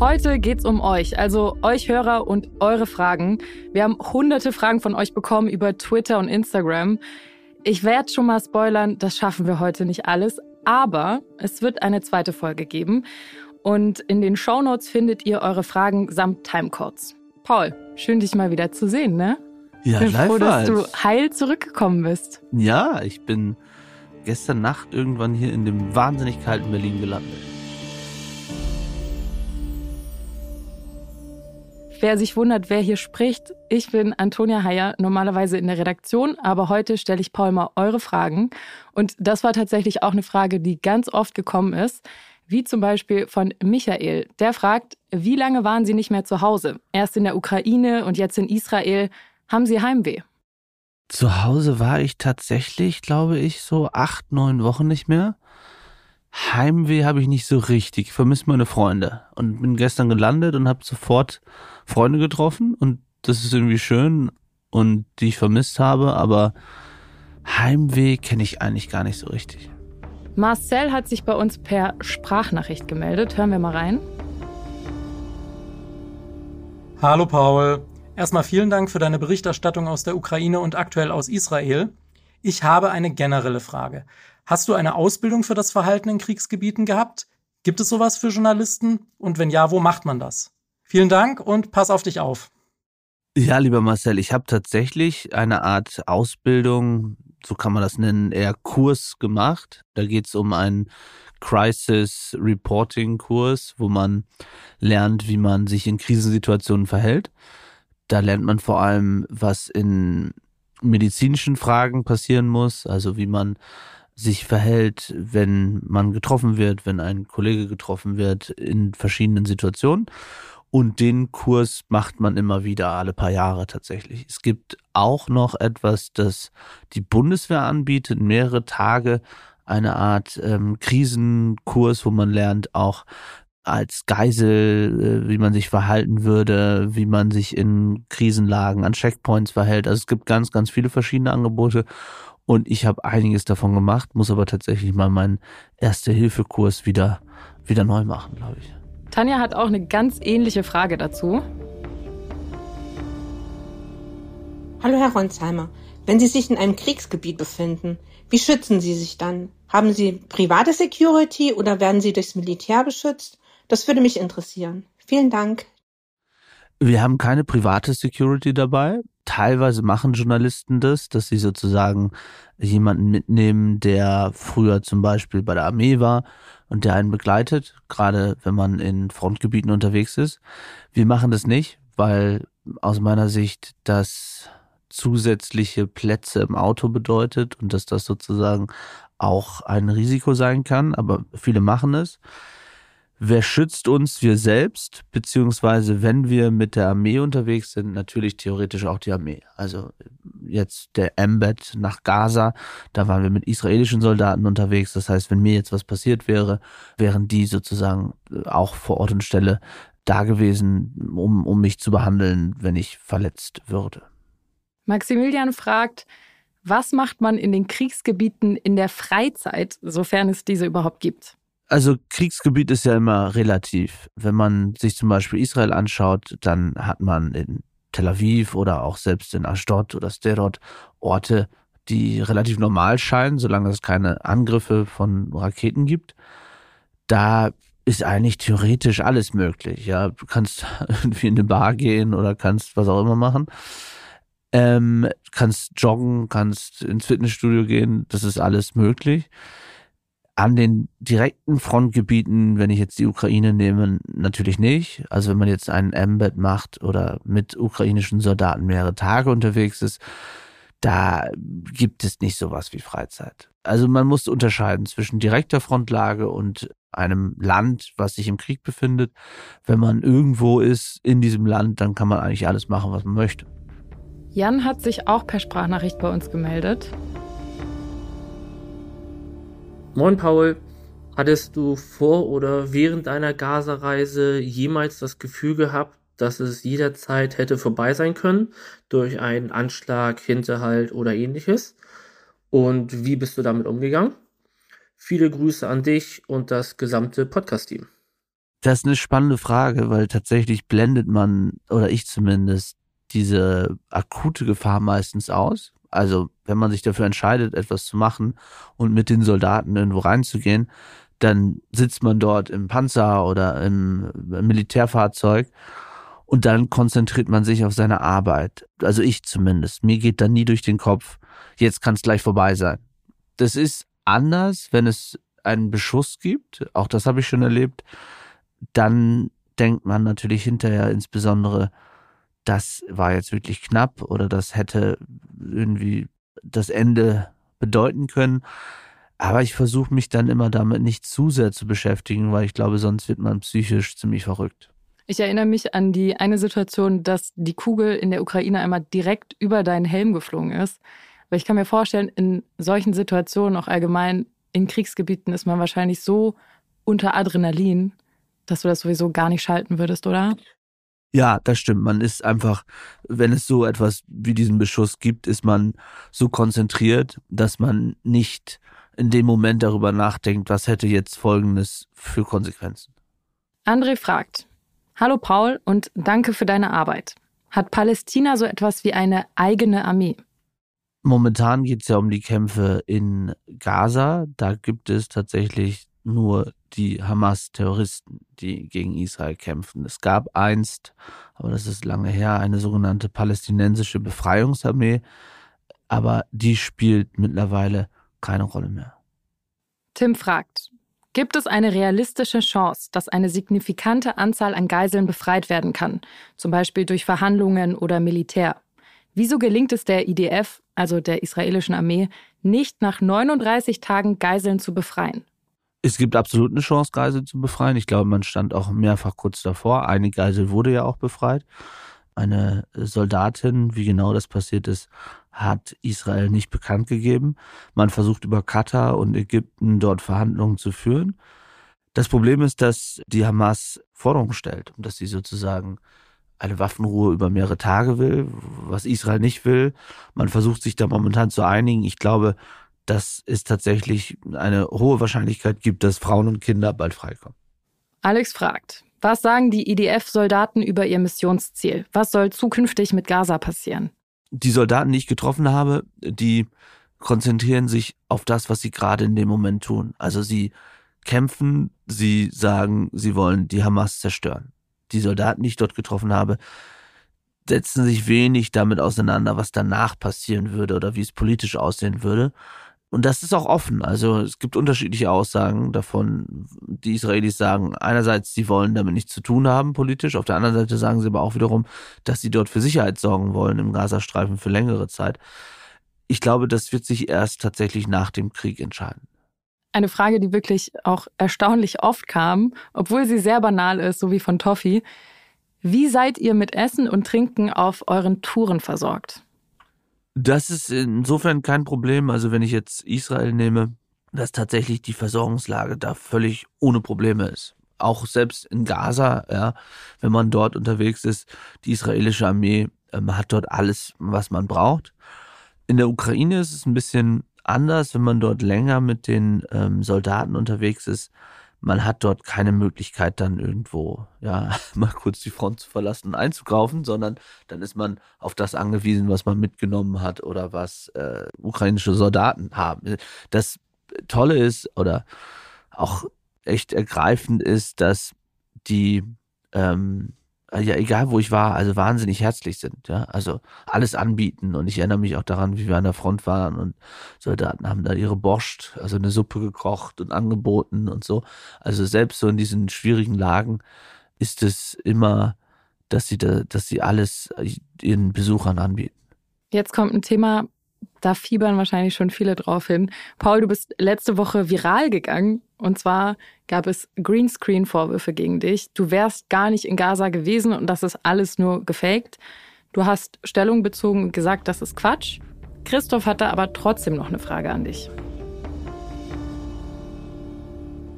Heute geht's um euch, also euch Hörer und eure Fragen. Wir haben hunderte Fragen von euch bekommen über Twitter und Instagram. Ich werde schon mal spoilern, das schaffen wir heute nicht alles, aber es wird eine zweite Folge geben. Und in den Shownotes findet ihr eure Fragen samt Timecodes. Paul, schön dich mal wieder zu sehen, ne? Ja, bin froh, dass du heil zurückgekommen bist. Ja, ich bin gestern Nacht irgendwann hier in dem wahnsinnig kalten Berlin gelandet. Wer sich wundert, wer hier spricht, ich bin Antonia Heyer, normalerweise in der Redaktion, aber heute stelle ich Paul mal eure Fragen. Und das war tatsächlich auch eine Frage, die ganz oft gekommen ist, wie zum Beispiel von Michael. Der fragt, wie lange waren Sie nicht mehr zu Hause? Erst in der Ukraine und jetzt in Israel. Haben Sie Heimweh? Zu Hause war ich tatsächlich, glaube ich, so acht, neun Wochen nicht mehr. Heimweh habe ich nicht so richtig. Ich vermisse meine Freunde und bin gestern gelandet und habe sofort Freunde getroffen und das ist irgendwie schön und die ich vermisst habe, aber Heimweh kenne ich eigentlich gar nicht so richtig. Marcel hat sich bei uns per Sprachnachricht gemeldet. Hören wir mal rein. Hallo Paul. Erstmal vielen Dank für deine Berichterstattung aus der Ukraine und aktuell aus Israel. Ich habe eine generelle Frage. Hast du eine Ausbildung für das Verhalten in Kriegsgebieten gehabt? Gibt es sowas für Journalisten? Und wenn ja, wo macht man das? Vielen Dank und pass auf dich auf. Ja, lieber Marcel, ich habe tatsächlich eine Art Ausbildung, so kann man das nennen, eher Kurs gemacht. Da geht es um einen Crisis Reporting Kurs, wo man lernt, wie man sich in Krisensituationen verhält. Da lernt man vor allem, was in medizinischen Fragen passieren muss, also wie man sich verhält, wenn man getroffen wird, wenn ein Kollege getroffen wird in verschiedenen Situationen. Und den Kurs macht man immer wieder alle paar Jahre tatsächlich. Es gibt auch noch etwas, das die Bundeswehr anbietet, mehrere Tage, eine Art ähm, Krisenkurs, wo man lernt auch als Geisel, äh, wie man sich verhalten würde, wie man sich in Krisenlagen an Checkpoints verhält. Also es gibt ganz, ganz viele verschiedene Angebote und ich habe einiges davon gemacht, muss aber tatsächlich mal meinen Erste-Hilfe-Kurs wieder, wieder neu machen, glaube ich. Tanja hat auch eine ganz ähnliche Frage dazu. Hallo Herr Ronsheimer, wenn Sie sich in einem Kriegsgebiet befinden, wie schützen Sie sich dann? Haben Sie private Security oder werden Sie durchs Militär beschützt? Das würde mich interessieren. Vielen Dank. Wir haben keine private Security dabei teilweise machen Journalisten das, dass sie sozusagen jemanden mitnehmen, der früher zum Beispiel bei der Armee war und der einen begleitet, gerade wenn man in Frontgebieten unterwegs ist. Wir machen das nicht, weil aus meiner Sicht das zusätzliche Plätze im Auto bedeutet und dass das sozusagen auch ein Risiko sein kann, aber viele machen es. Wer schützt uns? Wir selbst, beziehungsweise wenn wir mit der Armee unterwegs sind, natürlich theoretisch auch die Armee. Also jetzt der Embed nach Gaza, da waren wir mit israelischen Soldaten unterwegs. Das heißt, wenn mir jetzt was passiert wäre, wären die sozusagen auch vor Ort und Stelle da gewesen, um, um mich zu behandeln, wenn ich verletzt würde. Maximilian fragt, was macht man in den Kriegsgebieten in der Freizeit, sofern es diese überhaupt gibt? Also Kriegsgebiet ist ja immer relativ. Wenn man sich zum Beispiel Israel anschaut, dann hat man in Tel Aviv oder auch selbst in Ashdod oder Sderot Orte, die relativ normal scheinen, solange es keine Angriffe von Raketen gibt. Da ist eigentlich theoretisch alles möglich. Ja, du kannst irgendwie in eine Bar gehen oder kannst was auch immer machen. Ähm, kannst joggen, kannst ins Fitnessstudio gehen, das ist alles möglich. An den direkten Frontgebieten, wenn ich jetzt die Ukraine nehme, natürlich nicht. Also wenn man jetzt einen Embed macht oder mit ukrainischen Soldaten mehrere Tage unterwegs ist, da gibt es nicht sowas wie Freizeit. Also man muss unterscheiden zwischen direkter Frontlage und einem Land, was sich im Krieg befindet. Wenn man irgendwo ist in diesem Land, dann kann man eigentlich alles machen, was man möchte. Jan hat sich auch per Sprachnachricht bei uns gemeldet. Moin Paul, hattest du vor oder während deiner Gaza-Reise jemals das Gefühl gehabt, dass es jederzeit hätte vorbei sein können durch einen Anschlag, Hinterhalt oder ähnliches? Und wie bist du damit umgegangen? Viele Grüße an dich und das gesamte Podcast-Team. Das ist eine spannende Frage, weil tatsächlich blendet man, oder ich zumindest, diese akute Gefahr meistens aus. Also wenn man sich dafür entscheidet, etwas zu machen und mit den Soldaten irgendwo reinzugehen, dann sitzt man dort im Panzer oder im Militärfahrzeug und dann konzentriert man sich auf seine Arbeit. Also ich zumindest. Mir geht da nie durch den Kopf, jetzt kann es gleich vorbei sein. Das ist anders, wenn es einen Beschuss gibt. Auch das habe ich schon erlebt. Dann denkt man natürlich hinterher insbesondere, das war jetzt wirklich knapp oder das hätte irgendwie das Ende bedeuten können. Aber ich versuche mich dann immer damit nicht zu sehr zu beschäftigen, weil ich glaube, sonst wird man psychisch ziemlich verrückt. Ich erinnere mich an die eine Situation, dass die Kugel in der Ukraine einmal direkt über deinen Helm geflogen ist. Weil ich kann mir vorstellen, in solchen Situationen, auch allgemein in Kriegsgebieten, ist man wahrscheinlich so unter Adrenalin, dass du das sowieso gar nicht schalten würdest, oder? Ja, das stimmt. Man ist einfach, wenn es so etwas wie diesen Beschuss gibt, ist man so konzentriert, dass man nicht in dem Moment darüber nachdenkt, was hätte jetzt Folgendes für Konsequenzen. André fragt, Hallo Paul und danke für deine Arbeit. Hat Palästina so etwas wie eine eigene Armee? Momentan geht es ja um die Kämpfe in Gaza. Da gibt es tatsächlich nur die Hamas-Terroristen, die gegen Israel kämpfen. Es gab einst, aber das ist lange her, eine sogenannte palästinensische Befreiungsarmee, aber die spielt mittlerweile keine Rolle mehr. Tim fragt, Gibt es eine realistische Chance, dass eine signifikante Anzahl an Geiseln befreit werden kann, zum Beispiel durch Verhandlungen oder Militär? Wieso gelingt es der IDF, also der israelischen Armee, nicht nach 39 Tagen Geiseln zu befreien? Es gibt absolut eine Chance, Geiseln zu befreien. Ich glaube, man stand auch mehrfach kurz davor. Eine Geisel wurde ja auch befreit. Eine Soldatin, wie genau das passiert ist, hat Israel nicht bekannt gegeben. Man versucht über Katar und Ägypten dort Verhandlungen zu führen. Das Problem ist, dass die Hamas Forderungen stellt dass sie sozusagen eine Waffenruhe über mehrere Tage will, was Israel nicht will. Man versucht sich da momentan zu einigen. Ich glaube, dass es tatsächlich eine hohe Wahrscheinlichkeit gibt, dass Frauen und Kinder bald freikommen. Alex fragt, was sagen die IDF-Soldaten über ihr Missionsziel? Was soll zukünftig mit Gaza passieren? die Soldaten, die ich getroffen habe, die konzentrieren sich auf das, was sie gerade in dem Moment tun. Also sie kämpfen, sie sagen, sie wollen die Hamas zerstören. Die Soldaten, die ich dort getroffen habe, setzen sich wenig damit auseinander, was danach passieren würde oder wie es politisch aussehen würde. Und das ist auch offen. Also es gibt unterschiedliche Aussagen davon. Die Israelis sagen einerseits, sie wollen damit nichts zu tun haben politisch. Auf der anderen Seite sagen sie aber auch wiederum, dass sie dort für Sicherheit sorgen wollen im Gazastreifen für längere Zeit. Ich glaube, das wird sich erst tatsächlich nach dem Krieg entscheiden. Eine Frage, die wirklich auch erstaunlich oft kam, obwohl sie sehr banal ist, so wie von Toffi. Wie seid ihr mit Essen und Trinken auf euren Touren versorgt? Das ist insofern kein Problem. Also wenn ich jetzt Israel nehme, dass tatsächlich die Versorgungslage da völlig ohne Probleme ist. Auch selbst in Gaza, ja, wenn man dort unterwegs ist, die israelische Armee ähm, hat dort alles, was man braucht. In der Ukraine ist es ein bisschen anders, wenn man dort länger mit den ähm, Soldaten unterwegs ist man hat dort keine Möglichkeit, dann irgendwo, ja, mal kurz die Front zu verlassen und einzukaufen, sondern dann ist man auf das angewiesen, was man mitgenommen hat oder was äh, ukrainische Soldaten haben. Das Tolle ist oder auch echt ergreifend ist, dass die ähm, äh, ja, egal wo ich war, also wahnsinnig herzlich sind, ja. Also alles anbieten. Und ich erinnere mich auch daran, wie wir an der Front waren und Soldaten haben da ihre Borscht, also eine Suppe gekocht und angeboten und so. Also selbst so in diesen schwierigen Lagen ist es immer, dass sie da, dass sie alles ihren Besuchern anbieten. Jetzt kommt ein Thema, da fiebern wahrscheinlich schon viele drauf hin. Paul, du bist letzte Woche viral gegangen. Und zwar gab es Greenscreen-Vorwürfe gegen dich. Du wärst gar nicht in Gaza gewesen und das ist alles nur gefaked. Du hast Stellung bezogen und gesagt, das ist Quatsch. Christoph hatte aber trotzdem noch eine Frage an dich.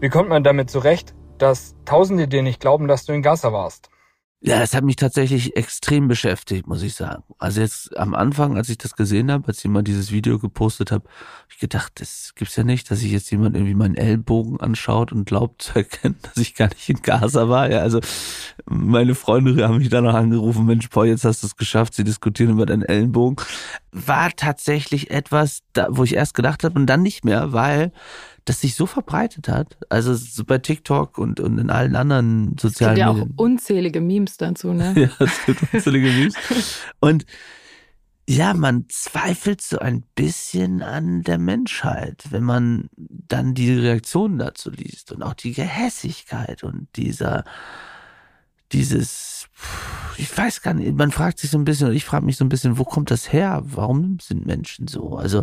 Wie kommt man damit zurecht, dass Tausende dir nicht glauben, dass du in Gaza warst? Ja, das hat mich tatsächlich extrem beschäftigt, muss ich sagen. Also jetzt am Anfang, als ich das gesehen habe, als jemand dieses Video gepostet habe, habe ich gedacht, das gibt's ja nicht, dass sich jetzt jemand irgendwie meinen Ellbogen anschaut und glaubt zu erkennen, dass ich gar nicht in Gaza war. Ja, also meine Freunde haben mich dann noch angerufen, Mensch, Paul, jetzt hast du es geschafft, sie diskutieren über deinen Ellenbogen. War tatsächlich etwas, da, wo ich erst gedacht habe und dann nicht mehr, weil das sich so verbreitet hat. Also so bei TikTok und, und in allen anderen sozialen Medien. Es gibt ja auch unzählige Memes dazu, ne? ja, es gibt unzählige Memes. Und ja, man zweifelt so ein bisschen an der Menschheit, wenn man dann die Reaktionen dazu liest und auch die Gehässigkeit und dieser, dieses, ich weiß gar nicht, man fragt sich so ein bisschen, und ich frage mich so ein bisschen, wo kommt das her? Warum sind Menschen so? Also,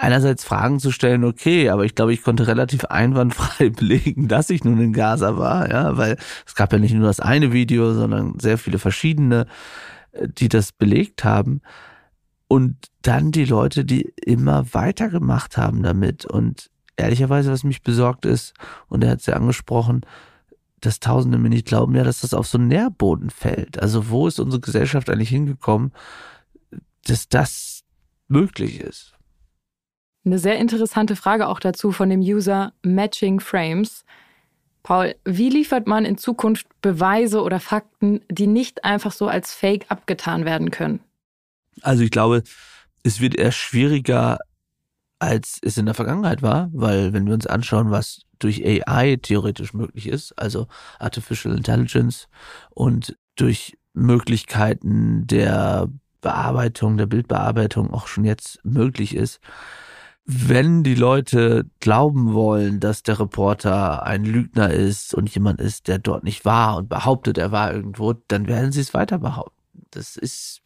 einerseits Fragen zu stellen, okay, aber ich glaube, ich konnte relativ einwandfrei belegen, dass ich nun in Gaza war, ja, weil es gab ja nicht nur das eine Video, sondern sehr viele verschiedene, äh, die das belegt haben. Und dann die Leute, die immer weitergemacht haben damit. Und ehrlicherweise, was mich besorgt ist, und er hat es ja angesprochen, dass Tausende mir nicht glauben, ja, dass das auf so einen Nährboden fällt. Also wo ist unsere Gesellschaft eigentlich hingekommen, dass das möglich ist? Eine sehr interessante Frage auch dazu von dem User Matching Frames. Paul, wie liefert man in Zukunft Beweise oder Fakten, die nicht einfach so als Fake abgetan werden können? Also ich glaube, es wird eher schwieriger, als es in der Vergangenheit war, weil wenn wir uns anschauen, was durch AI theoretisch möglich ist, also Artificial Intelligence und durch Möglichkeiten der Bearbeitung, der Bildbearbeitung auch schon jetzt möglich ist, wenn die Leute glauben wollen, dass der Reporter ein Lügner ist und jemand ist, der dort nicht war und behauptet, er war irgendwo, dann werden sie es weiter behaupten. Das ist,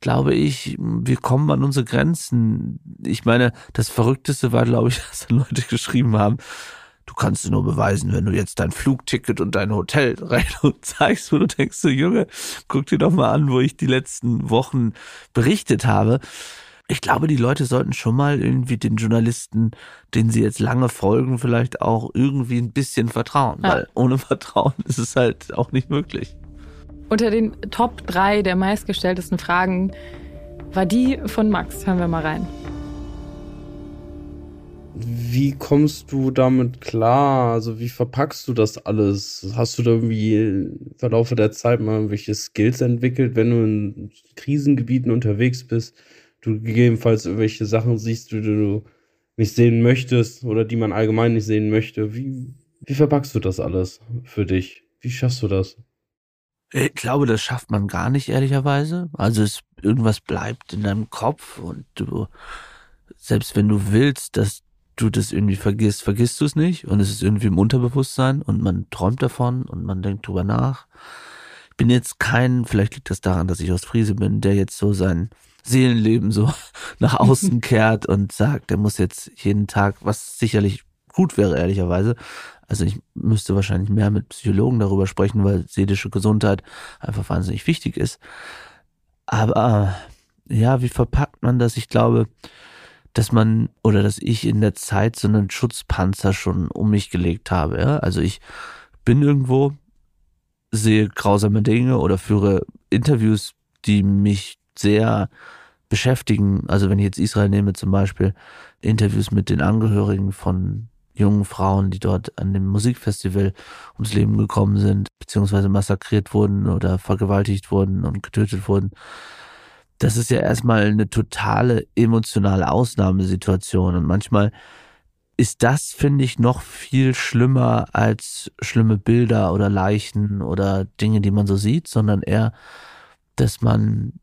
glaube ich, wir kommen an unsere Grenzen. Ich meine, das Verrückteste war, glaube ich, dass Leute geschrieben haben, du kannst es nur beweisen, wenn du jetzt dein Flugticket und dein Hotelrechnung zeigst, wo du denkst, so Junge, guck dir doch mal an, wo ich die letzten Wochen berichtet habe ich glaube, die Leute sollten schon mal irgendwie den Journalisten, denen sie jetzt lange folgen, vielleicht auch irgendwie ein bisschen vertrauen, ja. weil ohne Vertrauen ist es halt auch nicht möglich. Unter den Top 3 der meistgestelltesten Fragen war die von Max. Hören wir mal rein. Wie kommst du damit klar? Also wie verpackst du das alles? Hast du da irgendwie im Verlauf der Zeit mal irgendwelche Skills entwickelt, wenn du in Krisengebieten unterwegs bist? Du gegebenenfalls irgendwelche Sachen siehst, die du nicht sehen möchtest oder die man allgemein nicht sehen möchte. Wie, wie verpackst du das alles für dich? Wie schaffst du das? Ich glaube, das schafft man gar nicht, ehrlicherweise. Also es, irgendwas bleibt in deinem Kopf und du, selbst wenn du willst, dass du das irgendwie vergisst, vergisst du es nicht und es ist irgendwie im Unterbewusstsein und man träumt davon und man denkt drüber nach. Ich bin jetzt kein, vielleicht liegt das daran, dass ich aus Friese bin, der jetzt so sein Seelenleben so nach außen kehrt und sagt, er muss jetzt jeden Tag, was sicherlich gut wäre, ehrlicherweise. Also ich müsste wahrscheinlich mehr mit Psychologen darüber sprechen, weil seelische Gesundheit einfach wahnsinnig wichtig ist. Aber ja, wie verpackt man das? Ich glaube, dass man oder dass ich in der Zeit so einen Schutzpanzer schon um mich gelegt habe. Ja? Also ich bin irgendwo, sehe grausame Dinge oder führe Interviews, die mich sehr beschäftigen. Also wenn ich jetzt Israel nehme zum Beispiel, Interviews mit den Angehörigen von jungen Frauen, die dort an dem Musikfestival ums Leben gekommen sind, beziehungsweise massakriert wurden oder vergewaltigt wurden und getötet wurden. Das ist ja erstmal eine totale emotionale Ausnahmesituation und manchmal ist das, finde ich, noch viel schlimmer als schlimme Bilder oder Leichen oder Dinge, die man so sieht, sondern eher, dass man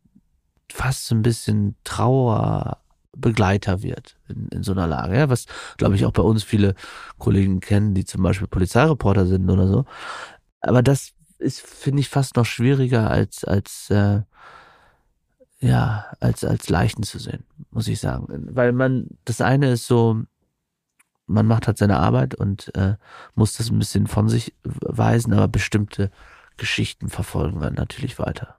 fast so ein bisschen Trauerbegleiter wird in, in so einer Lage. Ja, was, glaube ich, auch bei uns viele Kollegen kennen, die zum Beispiel Polizeireporter sind oder so. Aber das ist, finde ich, fast noch schwieriger als, als, äh, ja, als, als Leichen zu sehen, muss ich sagen. Weil man, das eine ist so, man macht halt seine Arbeit und äh, muss das ein bisschen von sich weisen, aber bestimmte Geschichten verfolgen wir natürlich weiter.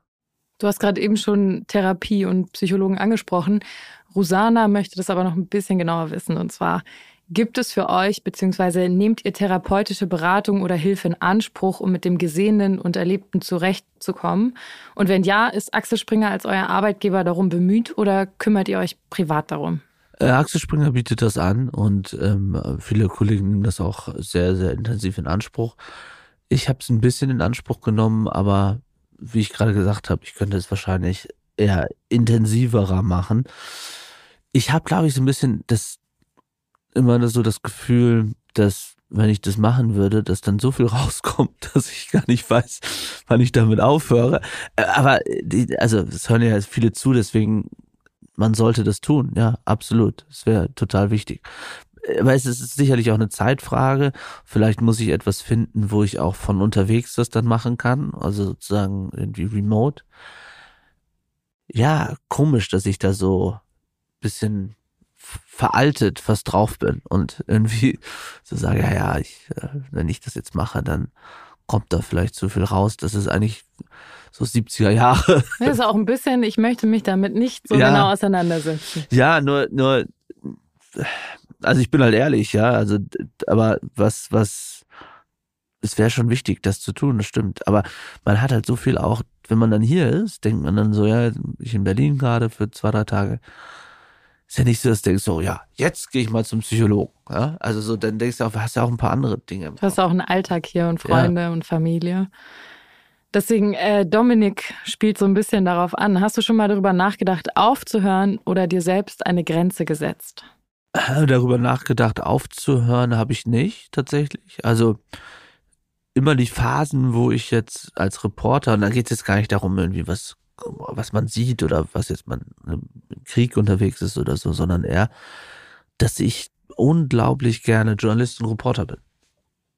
Du hast gerade eben schon Therapie und Psychologen angesprochen. Rusana möchte das aber noch ein bisschen genauer wissen. Und zwar, gibt es für euch, beziehungsweise nehmt ihr therapeutische Beratung oder Hilfe in Anspruch, um mit dem Gesehenen und Erlebten zurechtzukommen? Und wenn ja, ist Axel Springer als euer Arbeitgeber darum bemüht oder kümmert ihr euch privat darum? Äh, Axel Springer bietet das an und ähm, viele Kollegen nehmen das auch sehr, sehr intensiv in Anspruch. Ich habe es ein bisschen in Anspruch genommen, aber wie ich gerade gesagt habe, ich könnte es wahrscheinlich eher intensiverer machen. Ich habe, glaube ich, so ein bisschen das immer so das Gefühl, dass wenn ich das machen würde, dass dann so viel rauskommt, dass ich gar nicht weiß, wann ich damit aufhöre. Äh, aber die, also es hören ja viele zu, deswegen man sollte das tun, ja, absolut. Es wäre total wichtig. Aber es ist sicherlich auch eine Zeitfrage. Vielleicht muss ich etwas finden, wo ich auch von unterwegs das dann machen kann, also sozusagen irgendwie remote. Ja, komisch, dass ich da so bisschen veraltet fast drauf bin und irgendwie so sage, ja, ja, ich, äh, wenn ich das jetzt mache, dann kommt da vielleicht zu viel raus. Das ist eigentlich so 70er Jahre. Das ist auch ein bisschen, ich möchte mich damit nicht so ja, genau auseinandersetzen. Ja, nur, nur, also ich bin halt ehrlich, ja, also, aber was, was, es wäre schon wichtig, das zu tun, das stimmt. Aber man hat halt so viel auch, wenn man dann hier ist, denkt man dann so, ja, ich in Berlin gerade für zwei, drei Tage ist ja nicht so, dass du denkst, so, ja, jetzt gehe ich mal zum Psychologen. Ja? Also so, dann denkst du auch, du hast ja auch ein paar andere Dinge. Du hast auch einen Alltag hier und Freunde ja. und Familie. Deswegen, äh, Dominik spielt so ein bisschen darauf an. Hast du schon mal darüber nachgedacht, aufzuhören oder dir selbst eine Grenze gesetzt? Darüber nachgedacht, aufzuhören, habe ich nicht tatsächlich. Also immer die Phasen, wo ich jetzt als Reporter, und da geht es jetzt gar nicht darum, irgendwie was was man sieht oder was jetzt man im Krieg unterwegs ist oder so, sondern eher, dass ich unglaublich gerne Journalist und Reporter bin.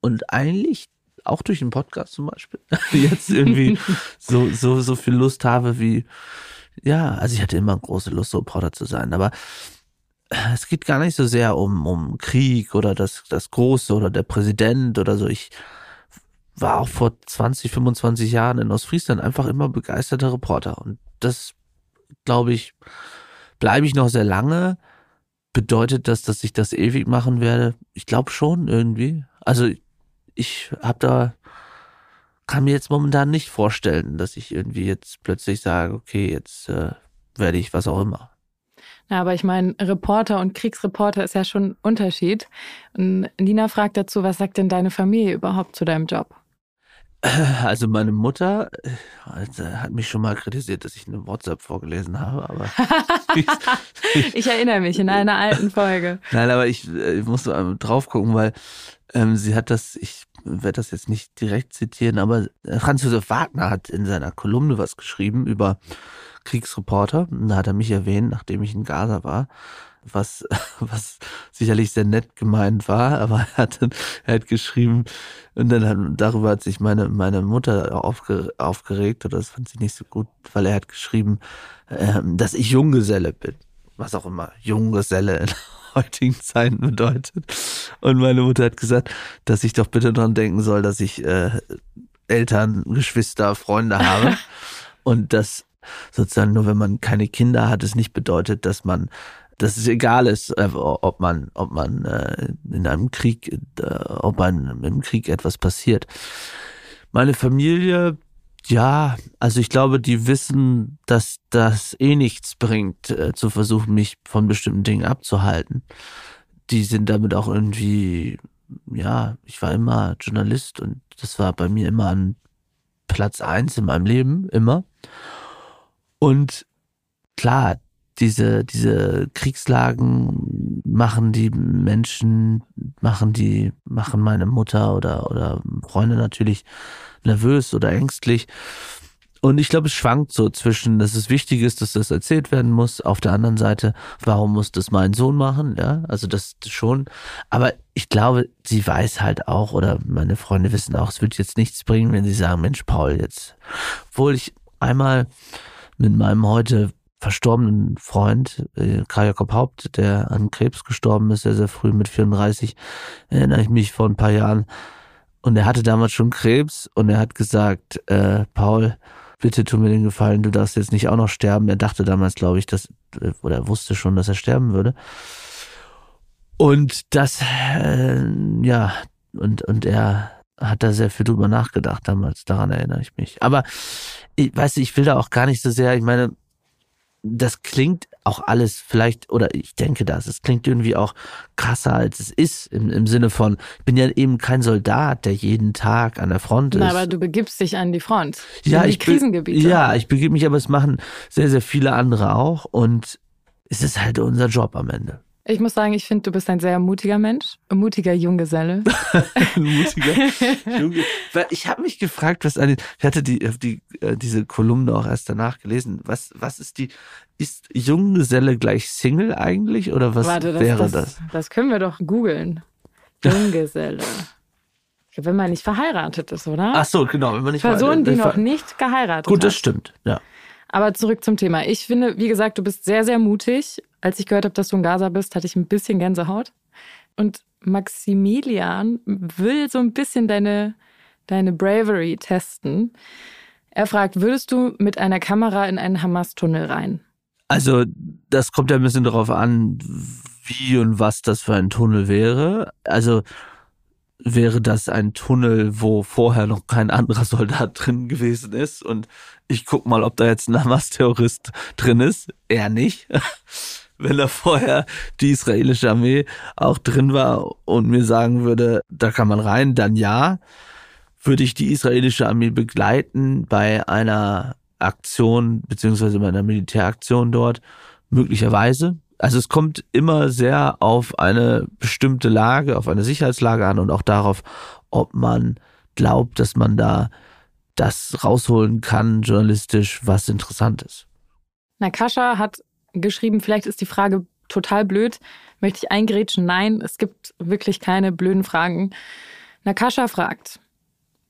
Und eigentlich auch durch den Podcast zum Beispiel jetzt irgendwie so, so, so viel Lust habe wie, ja, also ich hatte immer große Lust, Reporter zu sein, aber es geht gar nicht so sehr um, um Krieg oder das, das Große oder der Präsident oder so. Ich, war auch vor 20, 25 Jahren in Ostfriesland einfach immer begeisterter Reporter. Und das, glaube ich, bleibe ich noch sehr lange. Bedeutet das, dass ich das ewig machen werde? Ich glaube schon irgendwie. Also ich habe da, kann mir jetzt momentan nicht vorstellen, dass ich irgendwie jetzt plötzlich sage, okay, jetzt äh, werde ich was auch immer. Ja, aber ich meine, Reporter und Kriegsreporter ist ja schon ein Unterschied. Und Nina fragt dazu, was sagt denn deine Familie überhaupt zu deinem Job? Also meine Mutter äh, hat mich schon mal kritisiert, dass ich eine WhatsApp vorgelesen habe, aber ich erinnere mich in einer alten Folge. Nein, aber ich, ich muss drauf gucken, weil ähm, sie hat das, ich werde das jetzt nicht direkt zitieren, aber äh, Franz Josef Wagner hat in seiner Kolumne was geschrieben über Kriegsreporter. Und da hat er mich erwähnt, nachdem ich in Gaza war was, was sicherlich sehr nett gemeint war, aber er hat, er hat geschrieben, und dann hat, darüber hat sich meine, meine Mutter aufge, aufgeregt, oder das fand sie nicht so gut, weil er hat geschrieben, ähm, dass ich Junggeselle bin. Was auch immer Junggeselle in heutigen Zeiten bedeutet. Und meine Mutter hat gesagt, dass ich doch bitte dran denken soll, dass ich äh, Eltern, Geschwister, Freunde habe. und dass sozusagen nur wenn man keine Kinder hat, es nicht bedeutet, dass man dass es egal ist, äh, ob man, ob man äh, in einem Krieg, äh, ob man im Krieg etwas passiert. Meine Familie, ja, also ich glaube, die wissen, dass das eh nichts bringt, zu versuchen, mich von bestimmten Dingen abzuhalten. Die sind damit auch irgendwie, ja, ich war immer Journalist und das war bei mir immer an Platz eins in meinem Leben, immer. Und klar, diese, diese Kriegslagen machen die Menschen, machen die, machen meine Mutter oder, oder Freunde natürlich nervös oder ängstlich. Und ich glaube, es schwankt so zwischen, dass es wichtig ist, dass das erzählt werden muss. Auf der anderen Seite, warum muss das mein Sohn machen? Ja, also das schon. Aber ich glaube, sie weiß halt auch, oder meine Freunde wissen auch, es wird jetzt nichts bringen, wenn sie sagen, Mensch, Paul, jetzt, obwohl ich einmal mit meinem heute verstorbenen Freund, äh, Karl Jakob Haupt, der an Krebs gestorben ist, sehr, sehr früh mit 34, erinnere ich mich vor ein paar Jahren. Und er hatte damals schon Krebs und er hat gesagt, äh, Paul, bitte tu mir den Gefallen, du darfst jetzt nicht auch noch sterben. Er dachte damals, glaube ich, dass, oder er wusste schon, dass er sterben würde. Und das, äh, ja, und, und er hat da sehr viel drüber nachgedacht damals, daran erinnere ich mich. Aber ich weiß, ich will da auch gar nicht so sehr, ich meine, das klingt auch alles vielleicht, oder ich denke das, es klingt irgendwie auch krasser, als es ist, im, im Sinne von, ich bin ja eben kein Soldat, der jeden Tag an der Front ist. Na, aber du begibst dich an die Front. ja, die ich Krisengebiete. Ja, ich begebe mich, aber es machen sehr, sehr viele andere auch und es ist halt unser Job am Ende. Ich muss sagen, ich finde, du bist ein sehr mutiger Mensch, ein mutiger Junggeselle. Mutiger Junge. Weil ich habe mich gefragt, was eine, ich hatte die, die, äh, diese Kolumne auch erst danach gelesen. Was, was ist die, ist Junggeselle gleich Single eigentlich oder was Warte, das, wäre das, das? das können wir doch googeln. Junggeselle. Wenn man nicht verheiratet ist, oder? Ach so, genau, wenn man nicht Person, die noch nicht geheiratet Gut, das stimmt, ja. Aber zurück zum Thema. Ich finde, wie gesagt, du bist sehr, sehr mutig. Als ich gehört habe, dass du in Gaza bist, hatte ich ein bisschen Gänsehaut. Und Maximilian will so ein bisschen deine, deine Bravery testen. Er fragt, würdest du mit einer Kamera in einen Hamas-Tunnel rein? Also, das kommt ja ein bisschen darauf an, wie und was das für ein Tunnel wäre. Also, wäre das ein Tunnel, wo vorher noch kein anderer Soldat drin gewesen ist und ich guck mal, ob da jetzt ein Hamas-Terrorist drin ist. Eher nicht. Wenn da vorher die israelische Armee auch drin war und mir sagen würde, da kann man rein, dann ja. Würde ich die israelische Armee begleiten bei einer Aktion, beziehungsweise bei einer Militäraktion dort? Möglicherweise. Also es kommt immer sehr auf eine bestimmte Lage, auf eine Sicherheitslage an und auch darauf, ob man glaubt, dass man da das rausholen kann, journalistisch, was interessant ist. Nakasha hat geschrieben, vielleicht ist die Frage total blöd. Möchte ich eingrätschen? Nein, es gibt wirklich keine blöden Fragen. Nakasha fragt,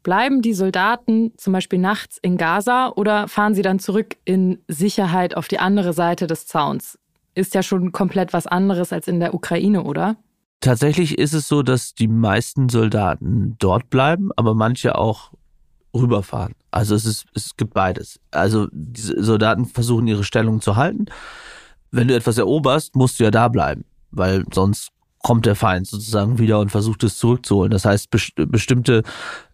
bleiben die Soldaten zum Beispiel nachts in Gaza oder fahren sie dann zurück in Sicherheit auf die andere Seite des Zauns? Ist ja schon komplett was anderes als in der Ukraine, oder? Tatsächlich ist es so, dass die meisten Soldaten dort bleiben, aber manche auch rüberfahren. Also es ist, es gibt beides. Also diese Soldaten versuchen ihre Stellung zu halten. Wenn du etwas eroberst, musst du ja da bleiben, weil sonst kommt der Feind sozusagen wieder und versucht es zurückzuholen. Das heißt, best bestimmte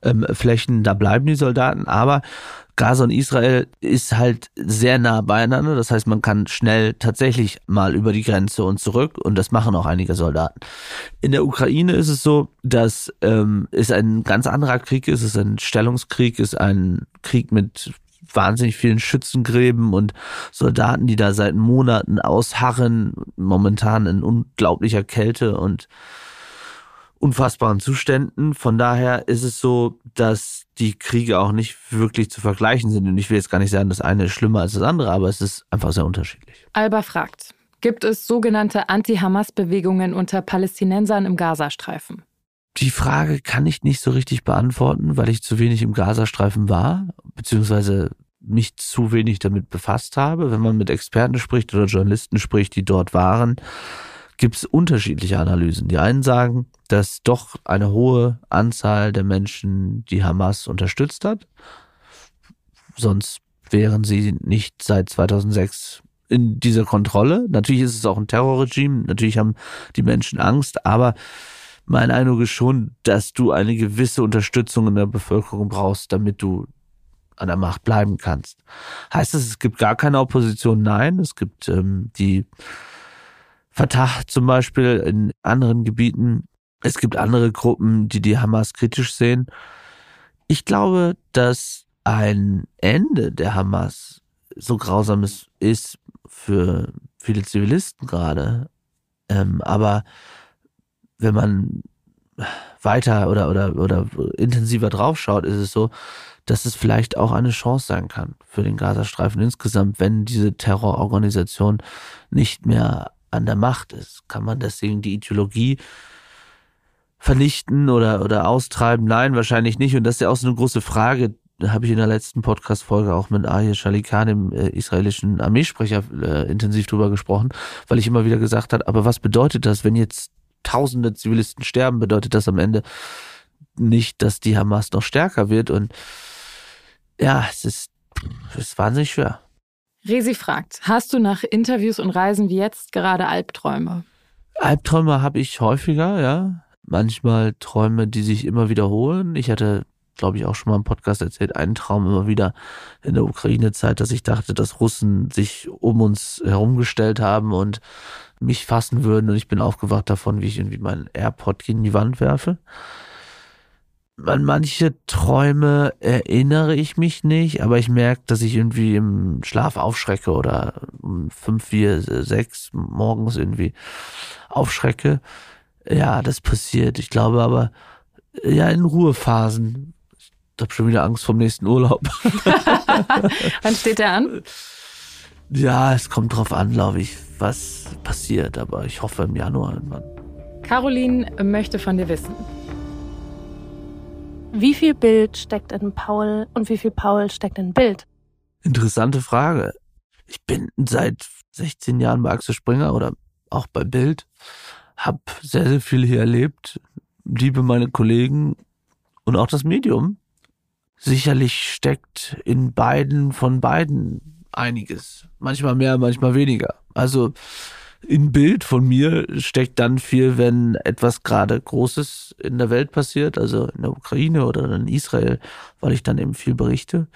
ähm, Flächen, da bleiben die Soldaten, aber Gaza und Israel ist halt sehr nah beieinander. Das heißt, man kann schnell tatsächlich mal über die Grenze und zurück und das machen auch einige Soldaten. In der Ukraine ist es so, dass ähm, es ein ganz anderer Krieg ist. Es ist ein Stellungskrieg, ist ein Krieg mit wahnsinnig vielen Schützengräben und Soldaten, die da seit Monaten ausharren, momentan in unglaublicher Kälte und unfassbaren Zuständen. Von daher ist es so, dass die Kriege auch nicht wirklich zu vergleichen sind. Und ich will jetzt gar nicht sagen, das eine ist schlimmer als das andere, aber es ist einfach sehr unterschiedlich. Alba fragt, gibt es sogenannte Anti-Hamas-Bewegungen unter Palästinensern im Gazastreifen? Die Frage kann ich nicht so richtig beantworten, weil ich zu wenig im Gazastreifen war, beziehungsweise mich zu wenig damit befasst habe. Wenn man mit Experten spricht oder Journalisten spricht, die dort waren, gibt es unterschiedliche Analysen. Die einen sagen, dass doch eine hohe Anzahl der Menschen die Hamas unterstützt hat. Sonst wären sie nicht seit 2006 in dieser Kontrolle. Natürlich ist es auch ein Terrorregime, natürlich haben die Menschen Angst, aber mein Eindruck ist schon, dass du eine gewisse Unterstützung in der Bevölkerung brauchst, damit du an der Macht bleiben kannst. Heißt das, es gibt gar keine Opposition? Nein, es gibt ähm, die Fatah zum Beispiel in anderen Gebieten. Es gibt andere Gruppen, die die Hamas kritisch sehen. Ich glaube, dass ein Ende der Hamas so grausam es ist für viele Zivilisten gerade. Ähm, aber wenn man weiter oder, oder, oder intensiver draufschaut, ist es so, dass es vielleicht auch eine Chance sein kann für den Gazastreifen insgesamt, wenn diese Terrororganisation nicht mehr an der Macht ist. Kann man deswegen die Ideologie vernichten oder, oder austreiben? Nein, wahrscheinlich nicht. Und das ist ja auch so eine große Frage. Da habe ich in der letzten Podcast-Folge auch mit Ahir Shalikan, dem äh, israelischen Armeesprecher, äh, intensiv drüber gesprochen, weil ich immer wieder gesagt habe, aber was bedeutet das, wenn jetzt tausende Zivilisten sterben, bedeutet das am Ende nicht, dass die Hamas noch stärker wird. Und ja, es ist Das ist wahnsinnig schwer. Resi fragt, hast du nach Interviews und Reisen wie jetzt gerade Albträume? Albträume habe ich häufiger, ja. Manchmal Träume, die sich immer wiederholen. Ich hatte, glaube ich, auch schon mal im Podcast erzählt, einen Traum immer wieder in der Ukraine-Zeit, dass ich dachte, dass Russen sich um uns herumgestellt haben und mich fassen würden. Und ich bin aufgewacht davon, wie ich irgendwie meinen AirPod gegen die Wand werfe. An manche Träume erinnere ich mich nicht, aber ich merke, dass ich irgendwie im Schlaf aufschrecke oder um fünf, vier, sechs morgens irgendwie aufschrecke. Ja, das passiert. Ich glaube aber, ja, in Ruhephasen. Ich habe schon wieder Angst vom nächsten Urlaub. Wann steht der an? Ja, es kommt drauf an, glaube ich, was passiert, aber ich hoffe im Januar irgendwann. Caroline möchte von dir wissen. Wie viel Bild steckt in Paul und wie viel Paul steckt in Bild? Interessante Frage. Ich bin seit 16 Jahren bei Axel Springer oder auch bei Bild, habe sehr, sehr viel hier erlebt, liebe meine Kollegen und auch das Medium. Sicherlich steckt in beiden von beiden einiges. Manchmal mehr, manchmal weniger. Also in Bild von mir steckt dann viel, wenn etwas gerade Großes in der Welt passiert, also in der Ukraine oder in Israel, weil ich dann eben viel berichte.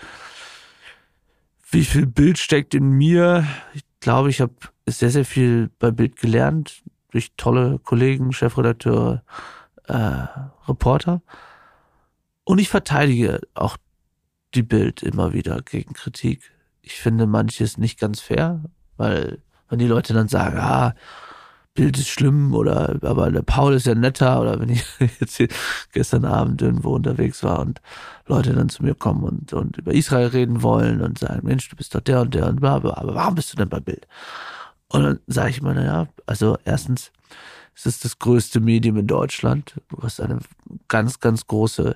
Wie viel Bild steckt in mir? Ich glaube, ich habe sehr, sehr viel bei Bild gelernt, durch tolle Kollegen, Chefredakteure, äh, Reporter. Und ich verteidige auch die Bild immer wieder gegen Kritik. Ich finde manches nicht ganz fair, weil wenn die Leute dann sagen, ah, Bild ist schlimm oder aber der Paul ist ja netter oder wenn ich jetzt hier gestern Abend irgendwo unterwegs war und Leute dann zu mir kommen und, und über Israel reden wollen und sagen, Mensch, du bist doch der und der und bla, aber warum bist du denn bei Bild? Und dann sage ich mir, naja, also erstens es ist das größte Medium in Deutschland, was eine ganz, ganz große,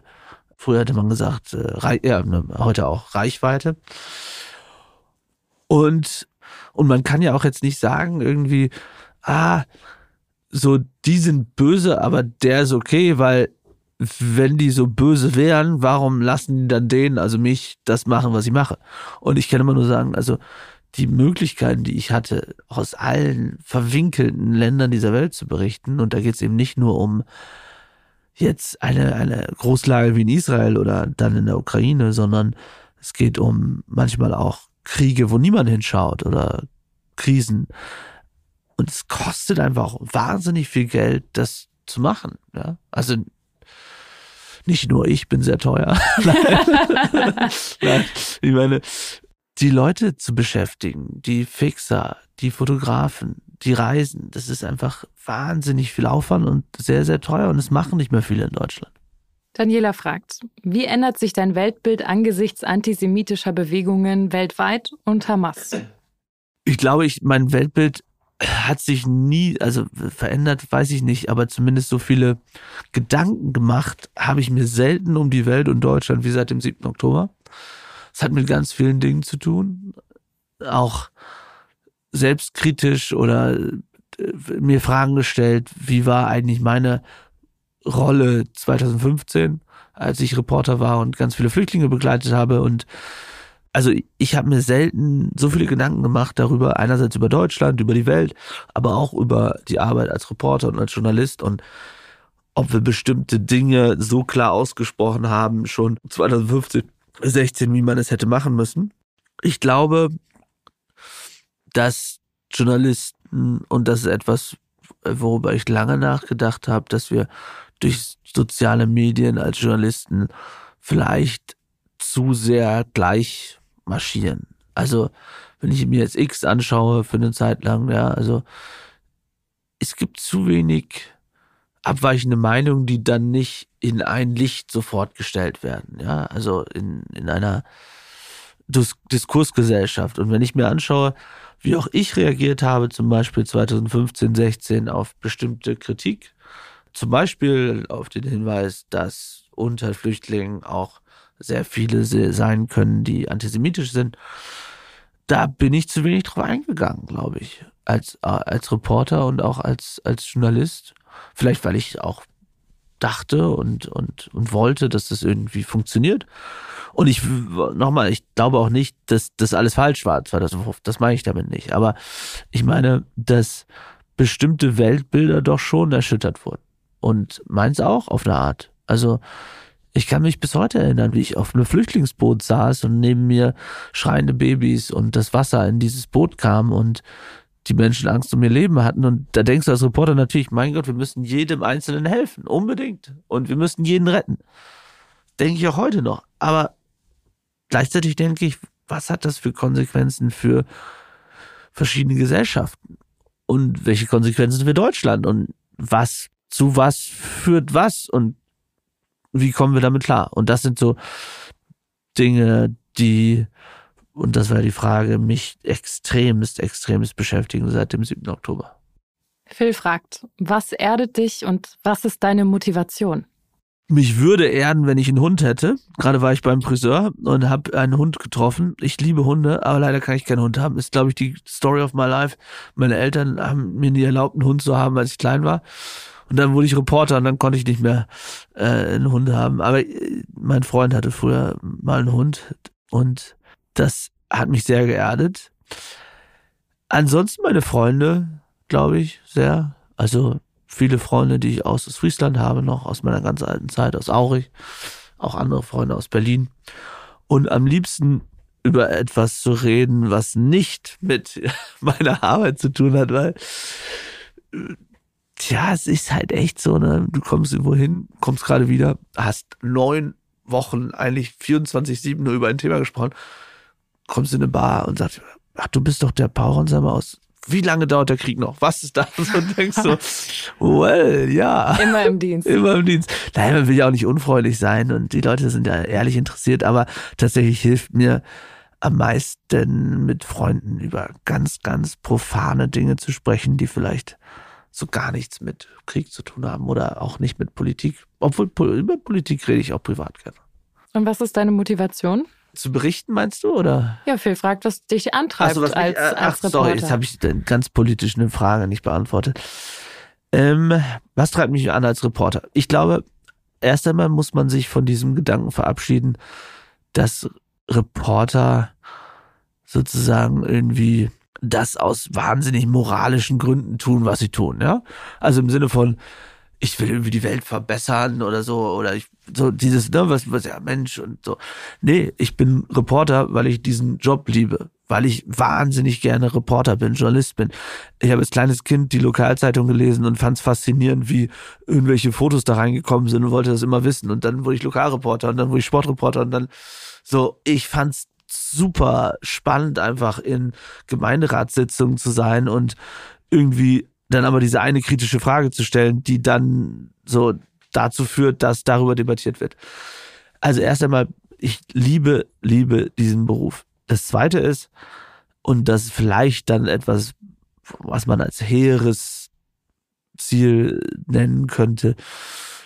früher hätte man gesagt, äh, ja, heute auch Reichweite. Und und man kann ja auch jetzt nicht sagen, irgendwie, ah, so, die sind böse, aber der ist okay, weil wenn die so böse wären, warum lassen die dann denen, also mich, das machen, was ich mache? Und ich kann immer nur sagen, also die Möglichkeiten, die ich hatte, aus allen verwinkelten Ländern dieser Welt zu berichten, und da geht es eben nicht nur um jetzt eine, eine Großlage wie in Israel oder dann in der Ukraine, sondern es geht um manchmal auch Kriege, wo niemand hinschaut oder Krisen. Und es kostet einfach wahnsinnig viel Geld, das zu machen. Ja? Also nicht nur ich bin sehr teuer. Nein. Nein. Ich meine, die Leute zu beschäftigen, die Fixer, die Fotografen, die Reisen, das ist einfach wahnsinnig viel Aufwand und sehr, sehr teuer und es machen nicht mehr viele in Deutschland. Daniela fragt, wie ändert sich dein Weltbild angesichts antisemitischer Bewegungen weltweit und Hamas? Ich glaube, ich, mein Weltbild hat sich nie, also verändert, weiß ich nicht, aber zumindest so viele Gedanken gemacht habe ich mir selten um die Welt und Deutschland wie seit dem 7. Oktober. Es hat mit ganz vielen Dingen zu tun, auch selbstkritisch oder äh, mir Fragen gestellt, wie war eigentlich meine Rolle 2015, als ich Reporter war und ganz viele Flüchtlinge begleitet habe. Und also ich habe mir selten so viele Gedanken gemacht darüber, einerseits über Deutschland, über die Welt, aber auch über die Arbeit als Reporter und als Journalist und ob wir bestimmte Dinge so klar ausgesprochen haben, schon 2015, 16, wie man es hätte machen müssen. Ich glaube, dass Journalisten, und das ist etwas, worüber ich lange nachgedacht habe, dass wir durch soziale Medien als Journalisten vielleicht zu sehr gleich marschieren. Also, wenn ich mir jetzt X anschaue für eine Zeit lang, ja, also es gibt zu wenig abweichende Meinungen, die dann nicht in ein Licht sofort gestellt werden, ja, also in, in einer Dis Diskursgesellschaft. Und wenn ich mir anschaue, wie auch ich reagiert habe, zum Beispiel 2015, 16 auf bestimmte Kritik, zum Beispiel auf den Hinweis, dass unter Flüchtlingen auch sehr viele sein können, die antisemitisch sind. Da bin ich zu wenig drauf eingegangen, glaube ich, als, als Reporter und auch als, als Journalist. Vielleicht, weil ich auch dachte und, und, und wollte, dass das irgendwie funktioniert. Und ich, nochmal, ich glaube auch nicht, dass das alles falsch war 2005. Das meine ich damit nicht. Aber ich meine, dass bestimmte Weltbilder doch schon erschüttert wurden. Und meins auch auf eine Art. Also, ich kann mich bis heute erinnern, wie ich auf einem Flüchtlingsboot saß und neben mir schreiende Babys und das Wasser in dieses Boot kam und die Menschen Angst um ihr Leben hatten. Und da denkst du als Reporter natürlich, mein Gott, wir müssen jedem Einzelnen helfen. Unbedingt. Und wir müssen jeden retten. Denke ich auch heute noch. Aber gleichzeitig denke ich, was hat das für Konsequenzen für verschiedene Gesellschaften? Und welche Konsequenzen für Deutschland? Und was zu was führt was? Und wie kommen wir damit klar? Und das sind so Dinge, die und das war die Frage, mich extremst, extremst beschäftigen seit dem 7. Oktober. Phil fragt, was erdet dich und was ist deine Motivation? Mich würde erden, wenn ich einen Hund hätte. Gerade war ich beim Friseur und habe einen Hund getroffen. Ich liebe Hunde, aber leider kann ich keinen Hund haben. Ist, glaube ich, die Story of my life. Meine Eltern haben mir nie erlaubt, einen Hund zu haben, als ich klein war. Und dann wurde ich Reporter und dann konnte ich nicht mehr äh, einen Hund haben. Aber äh, mein Freund hatte früher mal einen Hund und das hat mich sehr geerdet. Ansonsten meine Freunde, glaube ich, sehr. Also viele Freunde, die ich aus Friesland habe, noch aus meiner ganz alten Zeit, aus Aurich, auch andere Freunde aus Berlin. Und am liebsten über etwas zu reden, was nicht mit meiner Arbeit zu tun hat, weil tja, es ist halt echt so, ne? Du kommst irgendwo hin, kommst gerade wieder, hast neun Wochen, eigentlich 24-7 nur über ein Thema gesprochen kommst in eine Bar und sagst, ach, du bist doch der Paul Ronsheimer aus. Wie lange dauert der Krieg noch? Was ist das? Und denkst so, well, ja. Immer im Dienst. Immer im Dienst. Nein, man will ja auch nicht unfreundlich sein und die Leute sind ja ehrlich interessiert, aber tatsächlich hilft mir am meisten mit Freunden über ganz, ganz profane Dinge zu sprechen, die vielleicht so gar nichts mit Krieg zu tun haben oder auch nicht mit Politik. Obwohl über Politik rede ich auch privat gerne. Und was ist deine Motivation? zu berichten, meinst du, oder? Ja, Phil fragt, was dich antreibt so, was als, mich, äh, als ach, Reporter. Sorry, jetzt habe ich ganz politisch eine Frage nicht beantwortet. Ähm, was treibt mich an als Reporter? Ich glaube, erst einmal muss man sich von diesem Gedanken verabschieden, dass Reporter sozusagen irgendwie das aus wahnsinnig moralischen Gründen tun, was sie tun, ja? Also im Sinne von, ich will irgendwie die Welt verbessern oder so, oder ich, so dieses, ne, was, was, ja, Mensch und so. Nee, ich bin Reporter, weil ich diesen Job liebe, weil ich wahnsinnig gerne Reporter bin, Journalist bin. Ich habe als kleines Kind die Lokalzeitung gelesen und fand es faszinierend, wie irgendwelche Fotos da reingekommen sind und wollte das immer wissen. Und dann wurde ich Lokalreporter und dann wurde ich Sportreporter und dann so, ich fand's super spannend, einfach in Gemeinderatssitzungen zu sein und irgendwie dann aber diese eine kritische Frage zu stellen, die dann so dazu führt, dass darüber debattiert wird. Also erst einmal, ich liebe, liebe diesen Beruf. Das zweite ist, und das ist vielleicht dann etwas, was man als hehres Ziel nennen könnte.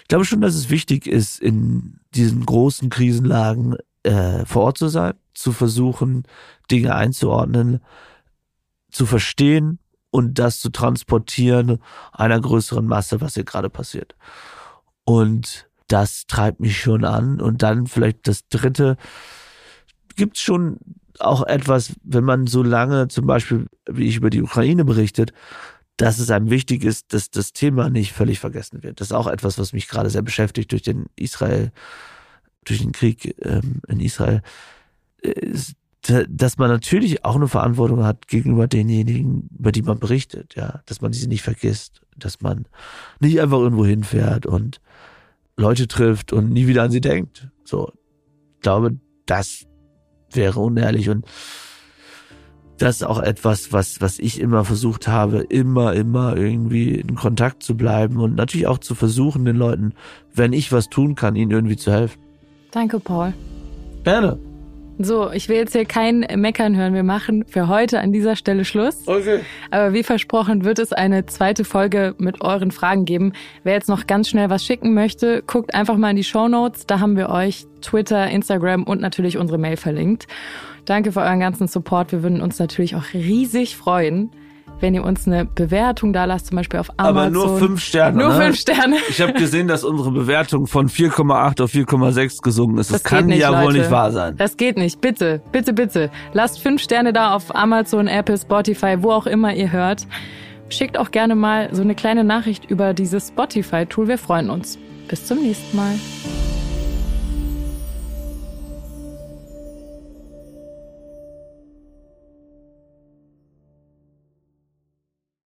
Ich glaube schon, dass es wichtig ist, in diesen großen Krisenlagen äh, vor Ort zu sein, zu versuchen, Dinge einzuordnen, zu verstehen, und das zu transportieren einer größeren Masse, was hier gerade passiert. Und das treibt mich schon an. Und dann vielleicht das dritte, gibt es schon auch etwas, wenn man so lange zum Beispiel, wie ich über die Ukraine berichtet, dass es einem wichtig ist, dass das Thema nicht völlig vergessen wird. Das ist auch etwas, was mich gerade sehr beschäftigt durch den Israel, durch den Krieg ähm, in Israel. Ist dass man natürlich auch eine Verantwortung hat gegenüber denjenigen, über die man berichtet, ja, dass man diese nicht vergisst, dass man nicht einfach irgendwo hinfährt und Leute trifft und nie wieder an sie denkt. So, ich glaube, das wäre unehrlich und das ist auch etwas, was, was ich immer versucht habe, immer, immer irgendwie in Kontakt zu bleiben und natürlich auch zu versuchen, den Leuten, wenn ich was tun kann, ihnen irgendwie zu helfen. Danke, Paul. Gerne. So, ich will jetzt hier kein Meckern hören. Wir machen für heute an dieser Stelle Schluss. Okay. Aber wie versprochen wird es eine zweite Folge mit euren Fragen geben. Wer jetzt noch ganz schnell was schicken möchte, guckt einfach mal in die Show Notes. Da haben wir euch Twitter, Instagram und natürlich unsere Mail verlinkt. Danke für euren ganzen Support. Wir würden uns natürlich auch riesig freuen, wenn ihr uns eine Bewertung da lasst, zum Beispiel auf Amazon. Aber nur fünf Sterne. Nur ne? fünf Sterne. Ich habe gesehen, dass unsere Bewertung von 4,8 auf 4,6 gesunken ist. Das, Das kann nicht, ja wohl Leute. nicht wahr sein. Das geht nicht. Bitte, bitte, bitte. Lasst fünf Sterne da auf Amazon, Apple, Spotify, wo auch immer ihr hört. Schickt auch gerne mal so eine kleine Nachricht über dieses Spotify-Tool. Wir freuen uns. Bis zum nächsten Mal.